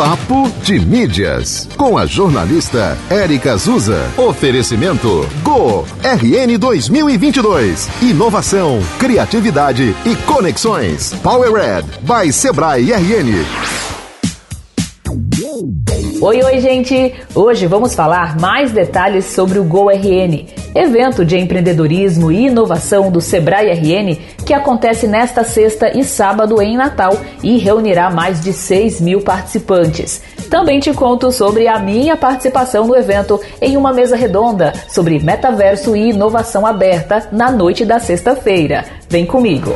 Papo de Mídias, com a jornalista Érica Azusa. Oferecimento Go RN 2022. Inovação, criatividade e conexões. Power Red by Sebrae RN. Oi, oi, gente! Hoje vamos falar mais detalhes sobre o GoRN, evento de empreendedorismo e inovação do Sebrae RN que acontece nesta sexta e sábado em Natal e reunirá mais de 6 mil participantes. Também te conto sobre a minha participação no evento em uma mesa redonda sobre metaverso e inovação aberta na noite da sexta-feira. Vem comigo!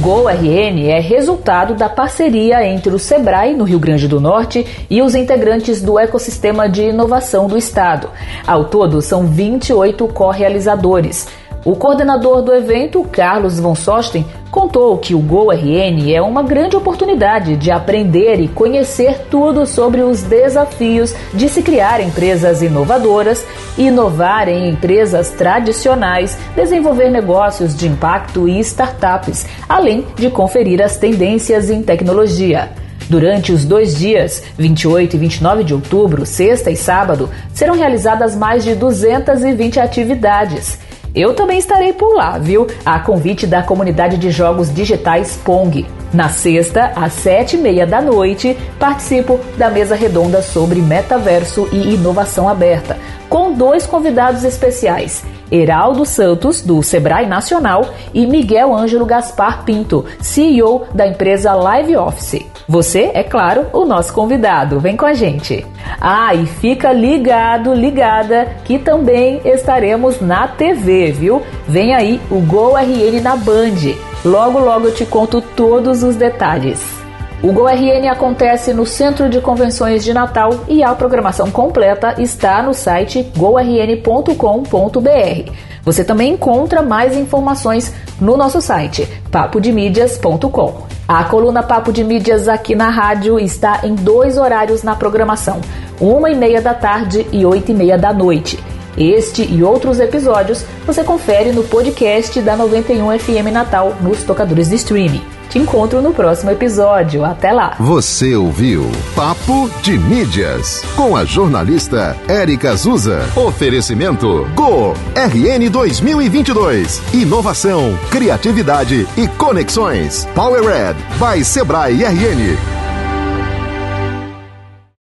O GoRN é resultado da parceria entre o Sebrae, no Rio Grande do Norte, e os integrantes do ecossistema de inovação do Estado. Ao todo, são 28 co-realizadores. O coordenador do evento, Carlos Von Sosten, contou que o GoRN é uma grande oportunidade de aprender e conhecer tudo sobre os desafios de se criar empresas inovadoras, inovar em empresas tradicionais, desenvolver negócios de impacto e startups, além de conferir as tendências em tecnologia. Durante os dois dias, 28 e 29 de outubro, sexta e sábado, serão realizadas mais de 220 atividades. Eu também estarei por lá, viu? A convite da comunidade de jogos digitais Pong. Na sexta, às sete e meia da noite, participo da mesa redonda sobre metaverso e inovação aberta, com dois convidados especiais. Heraldo Santos, do Sebrae Nacional, e Miguel Ângelo Gaspar Pinto, CEO da empresa Live Office. Você, é claro, o nosso convidado. Vem com a gente. Ah, e fica ligado, ligada, que também estaremos na TV, viu? Vem aí o Gol RN na Band. Logo, logo eu te conto todos os detalhes. O GoRN acontece no Centro de Convenções de Natal e a programação completa está no site gorn.com.br. Você também encontra mais informações no nosso site papodemídias.com. A coluna Papo de Mídias aqui na rádio está em dois horários na programação, uma e meia da tarde e oito e meia da noite. Este e outros episódios você confere no podcast da 91 FM Natal nos tocadores de streaming. Te encontro no próximo episódio. Até lá. Você ouviu Papo de Mídias com a jornalista Érica Azusa. Oferecimento Go RN 2022. Inovação, criatividade e conexões. Power Red by Sebrae RN.